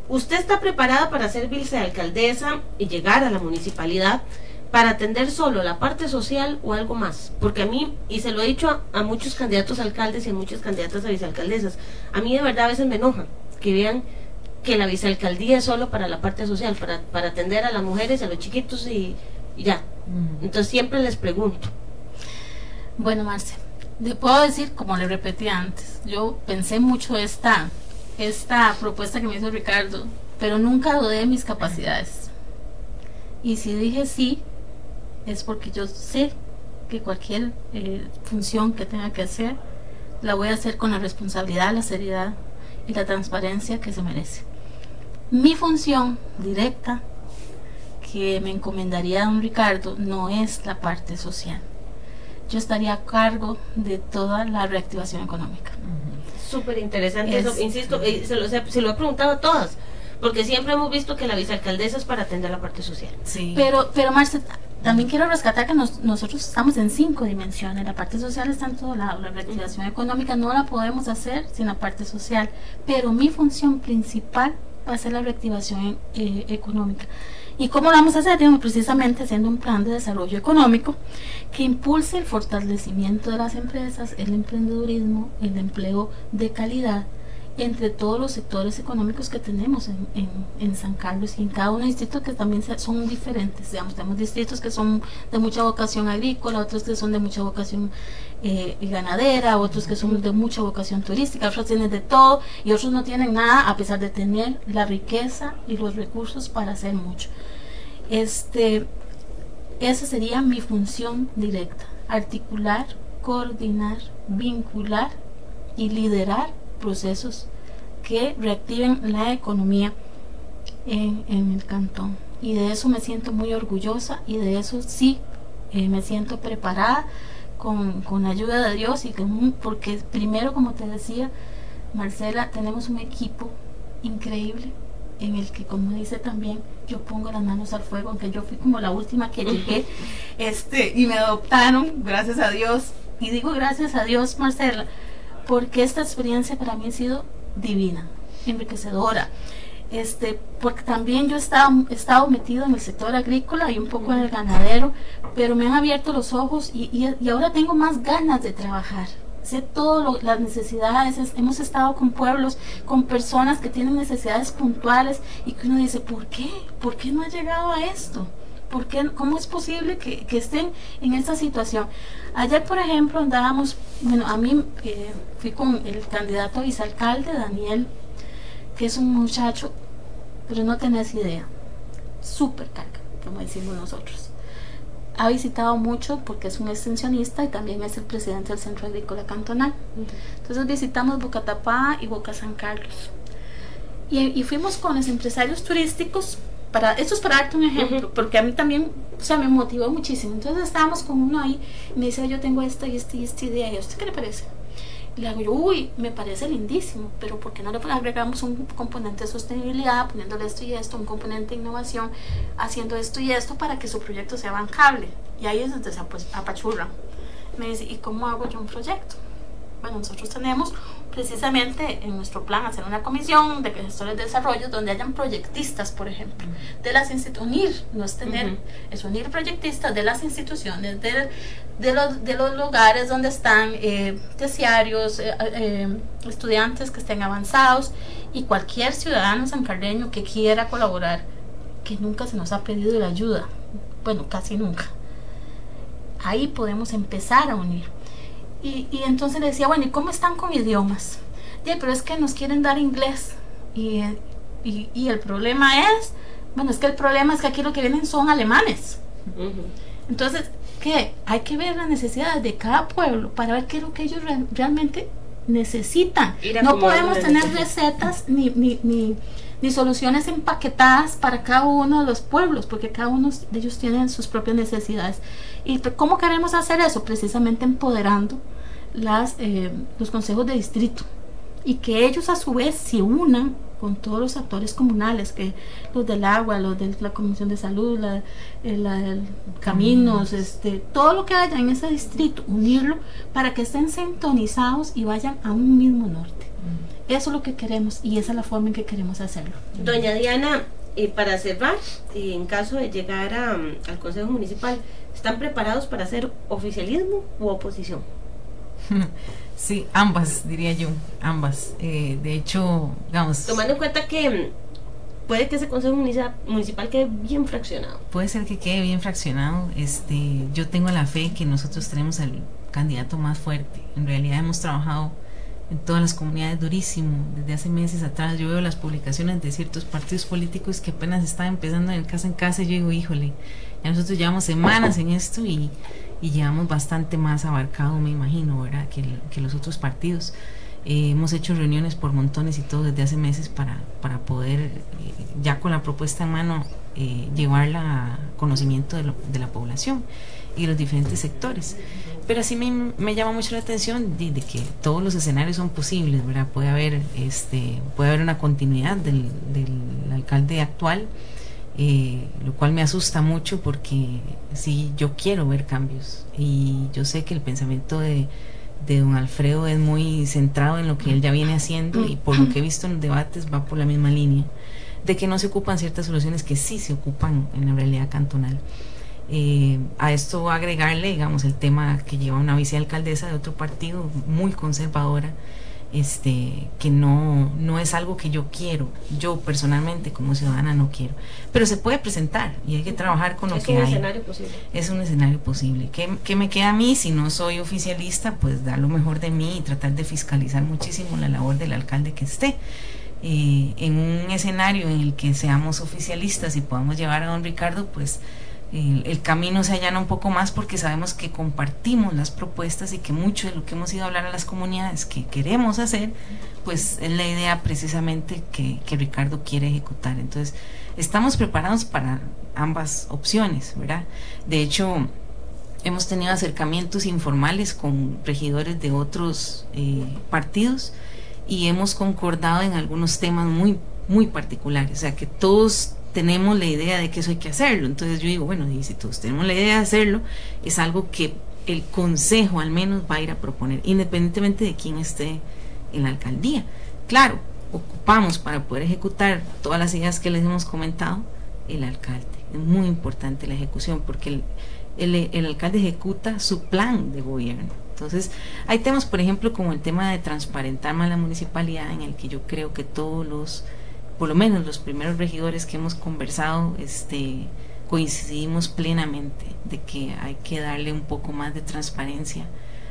¿Usted está preparada para ser vicealcaldesa y llegar a la municipalidad para atender solo la parte social o algo más? Porque a mí, y se lo he dicho a, a muchos candidatos a alcaldes y a muchas candidatas a vicealcaldesas, a mí de verdad a veces me enoja que vean que la vicealcaldía es solo para la parte social, para, para atender a las mujeres, a los chiquitos y, ya. Entonces siempre les pregunto. Bueno, Marce, le puedo decir, como le repetí antes, yo pensé mucho esta, esta propuesta que me hizo Ricardo, pero nunca dudé de mis capacidades. Y si dije sí, es porque yo sé que cualquier eh, función que tenga que hacer, la voy a hacer con la responsabilidad, la seriedad y la transparencia que se merece. Mi función directa que me encomendaría don Ricardo no es la parte social. Yo estaría a cargo de toda la reactivación económica. Súper interesante eso, insisto, eh, se, lo, se, lo he preguntado a todas, porque siempre hemos visto que la vicealcaldesa es para atender la parte social. Sí. Pero, pero Marcia, también quiero rescatar que nosotros estamos en cinco dimensiones. La parte social está en todo lado. La reactivación económica no la podemos hacer sin la parte social. Pero mi función principal va a ser la reactivación eh, económica. ¿Y cómo lo vamos a hacer? precisamente haciendo un plan de desarrollo económico que impulse el fortalecimiento de las empresas, el emprendedurismo, el empleo de calidad entre todos los sectores económicos que tenemos en, en, San Carlos y en cada uno de los distritos que también son diferentes. Digamos, tenemos distritos que son de mucha vocación agrícola, otros que son de mucha vocación eh, ganadera, otros que son de mucha vocación turística, otros tienen de todo y otros no tienen nada a pesar de tener la riqueza y los recursos para hacer mucho. Este, esa sería mi función directa, articular, coordinar, vincular y liderar procesos que reactiven la economía en, el cantón. Y de eso me siento muy orgullosa y de eso sí eh, me siento preparada con, con la ayuda de Dios y con, porque primero, como te decía, Marcela, tenemos un equipo increíble en el que, como dice también, yo pongo las manos al fuego, aunque yo fui como la última que llegué, este, y me adoptaron, gracias a Dios. Y digo gracias a Dios, Marcela, porque esta experiencia para mí ha sido divina, enriquecedora. Este, porque también yo he estado, he estado metido en el sector agrícola y un poco en el ganadero, pero me han abierto los ojos y, y, y ahora tengo más ganas de trabajar sé todas las necesidades, hemos estado con pueblos, con personas que tienen necesidades puntuales y que uno dice, ¿por qué? ¿Por qué no ha llegado a esto? ¿Por qué, ¿Cómo es posible que, que, estén en esta situación? Ayer, por ejemplo, andábamos, bueno, a mí eh, fui con el candidato a vicealcalde, Daniel, que es un muchacho, pero no tenés idea, súper carga, como decimos nosotros ha visitado mucho porque es un extensionista y también es el presidente del Centro Agrícola Cantonal. Entonces visitamos Bocatapá y Boca San Carlos. Y, fuimos con los empresarios turísticos, para, esto es para darte un ejemplo, porque a mí también, o sea, me motivó muchísimo. Entonces estábamos con uno ahí y me dice, yo tengo esta y esta y esta idea. ¿Y a usted qué le parece? le hago yo, uy, me parece lindísimo, pero ¿por qué no le agregamos un componente de sostenibilidad, poniéndole esto y esto, un componente de innovación, haciendo esto y esto para que su proyecto sea bancable? Y ahí es donde se apachurra. Me dice, ¿y cómo hago yo un proyecto? Bueno, nosotros tenemos precisamente en nuestro plan hacer una comisión de gestores de desarrollo donde hayan proyectistas, por ejemplo, de las instituciones, unir, no es tener, es unir proyectistas de las instituciones, de, de, los, de los lugares donde están eh, terciarios, eh, eh, estudiantes que estén avanzados y cualquier ciudadano sancarreño que quiera colaborar, que nunca se nos ha pedido la ayuda, bueno, casi nunca. Ahí podemos empezar a unir. Y, y entonces le decía, bueno, ¿y cómo están con idiomas? Yeah, pero es que nos quieren dar inglés. Y, y, y, el problema es, bueno, es que el problema es que aquí lo que vienen son alemanes. Entonces, ¿qué? Hay que ver las necesidades de cada pueblo para ver qué es lo que ellos realmente necesitan. No podemos tener recetas ni, ni, ni, ni, soluciones empaquetadas para cada uno de los pueblos, porque cada uno de ellos tienen sus propias necesidades. ¿Y cómo queremos hacer eso? Precisamente empoderando las, eh, los consejos de distrito y que ellos a su vez se unan con todos los actores comunales, que los del agua, los de la Comisión de Salud, la, eh, caminos, este, todo lo que haya en ese distrito, unirlo para que estén sintonizados y vayan a un mismo norte. Eso es lo que queremos y esa es la forma en que queremos hacerlo. Doña Diana, eh, para cerrar, en caso de llegar al Consejo Municipal, ¿están preparados para hacer oficialismo u oposición? Sí, ambas, diría yo, ambas. Eh, de hecho, digamos... Tomando en cuenta que mm, puede que ese consejo municipal quede bien fraccionado. Puede ser que quede bien fraccionado. Este, yo tengo la fe que nosotros tenemos el candidato más fuerte. En realidad hemos trabajado en todas las comunidades durísimo. Desde hace meses atrás yo veo las publicaciones de ciertos partidos políticos que apenas están empezando en casa en casa y yo digo, híjole, ya nosotros llevamos semanas en esto y y llevamos bastante más abarcado, me imagino, ¿verdad? Que, los otros partidos. Eh, hemos hecho reuniones por montones y todo desde hace meses para, para poder, eh, ya con la propuesta en mano, eh, llevarla conocimiento de, de, la población y los diferentes sectores. Pero así me, me llama mucho la atención de, que todos los escenarios son posibles, ¿verdad? Puede haber, este, puede haber una continuidad del, del alcalde actual eh, lo cual me asusta mucho porque sí, yo quiero ver cambios y yo sé que el pensamiento de, de don Alfredo es muy centrado en lo que él ya viene haciendo y por lo que he visto en los debates va por la misma línea, de que no se ocupan ciertas soluciones que sí se ocupan en la realidad cantonal. Eh, a esto agregarle, digamos, el tema que lleva una vicealcaldesa de otro partido muy conservadora, este, que no, no es algo que yo quiero, yo personalmente como ciudadana no quiero, pero se puede presentar y hay que trabajar con lo que hay. Es un escenario posible. Es un escenario posible. ¿Qué, me queda a mí si no soy oficialista? Pues dar lo mejor de mí y tratar de fiscalizar muchísimo la labor del alcalde que esté. Eh, en un escenario en el que seamos oficialistas y podamos llevar a don Ricardo, pues el, camino se allana un poco más porque sabemos que compartimos las propuestas y que mucho de lo que hemos ido a hablar a las comunidades que queremos hacer, pues es la idea precisamente que, Ricardo quiere ejecutar. Entonces, estamos preparados para ambas opciones, ¿verdad? De hecho, hemos tenido acercamientos informales con regidores de otros eh, partidos y hemos concordado en algunos temas muy, muy particulares, o sea que todos tenemos la idea de que eso hay que hacerlo. Entonces yo digo, bueno, y si todos tenemos la idea de hacerlo, es algo que el consejo al menos va a ir a proponer, independientemente de quién esté en la alcaldía. Claro, ocupamos para poder ejecutar todas las ideas que les hemos comentado el alcalde. Es muy importante la ejecución porque el, el, alcalde ejecuta su plan de gobierno. Entonces, hay temas, por ejemplo, como el tema de transparentar más la municipalidad, en el que yo creo que todos los, por lo menos los primeros regidores que hemos conversado, este, coincidimos plenamente de que hay que darle un poco más de transparencia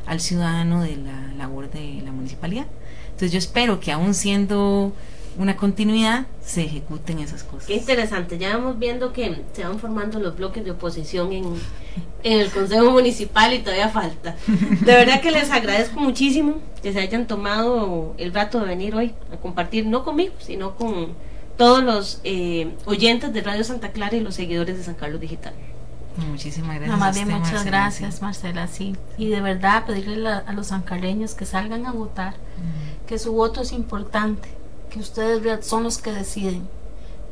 al ciudadano de la labor de la municipalidad. Entonces yo espero que aún siendo una continuidad se ejecuten esas cosas. Qué interesante, ya vamos viendo que se van formando los bloques de oposición en, en el Consejo Municipal y todavía falta. De verdad que les agradezco muchísimo que se hayan tomado el rato de venir hoy a compartir, no conmigo, sino con todos los eh, oyentes de Radio Santa Clara y los seguidores de San Carlos Digital. Muchísimas gracias. más bien, muchas gracias, Marcela. Sí. Y de verdad, pedirle a, los sancarleños que salgan a votar, que su voto es importante, que ustedes son los que deciden.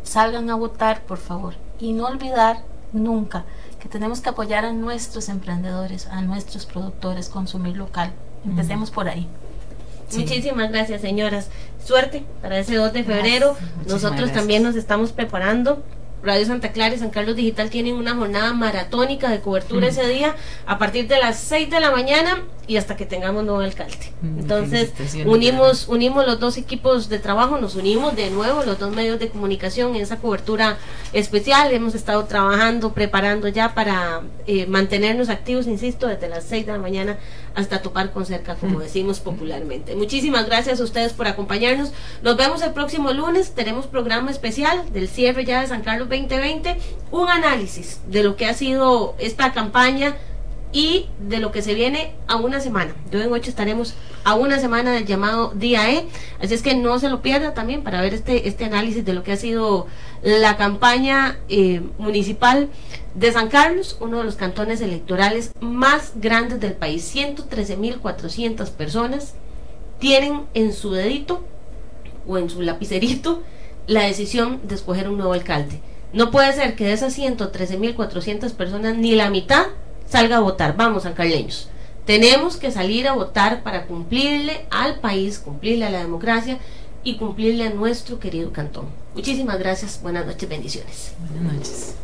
Salgan a votar, por favor. Y no olvidar nunca que tenemos que apoyar a nuestros emprendedores, a nuestros productores, consumir local. Empecemos por ahí. Muchísimas gracias, señoras. Suerte para ese 2 de febrero. Nosotros también nos estamos preparando Radio Santa Clara y San Carlos Digital tienen una jornada maratónica de cobertura ese día a partir de las 6 de la mañana y hasta que tengamos nuevo alcalde. Entonces, unimos unimos los dos equipos de trabajo, nos unimos de nuevo los dos medios de comunicación en esa cobertura especial. Hemos estado trabajando, preparando ya para eh, mantenernos activos, insisto, desde las 6 de la mañana hasta topar con cerca, como decimos popularmente. Muchísimas gracias a ustedes por acompañarnos. Nos vemos el próximo lunes. Tenemos programa especial del cierre ya de San Carlos 2020, un análisis de lo que ha sido esta campaña y de lo que se viene a una semana. Yo en ocho estaremos a una semana del llamado Día E, así es que no se lo pierda también para ver este, este análisis de lo que ha sido la campaña eh, municipal de San Carlos, uno de los cantones electorales más grandes del país, 113.400 personas tienen en su dedito o en su lapicerito la decisión de escoger un nuevo alcalde. No puede ser que de esas 113.400 personas ni la mitad salga a votar. Vamos, sancarleños. Tenemos que salir a votar para cumplirle al país, cumplirle a la democracia y cumplirle a nuestro querido cantón. Muchísimas gracias. Buenas noches, bendiciones. Buenas noches.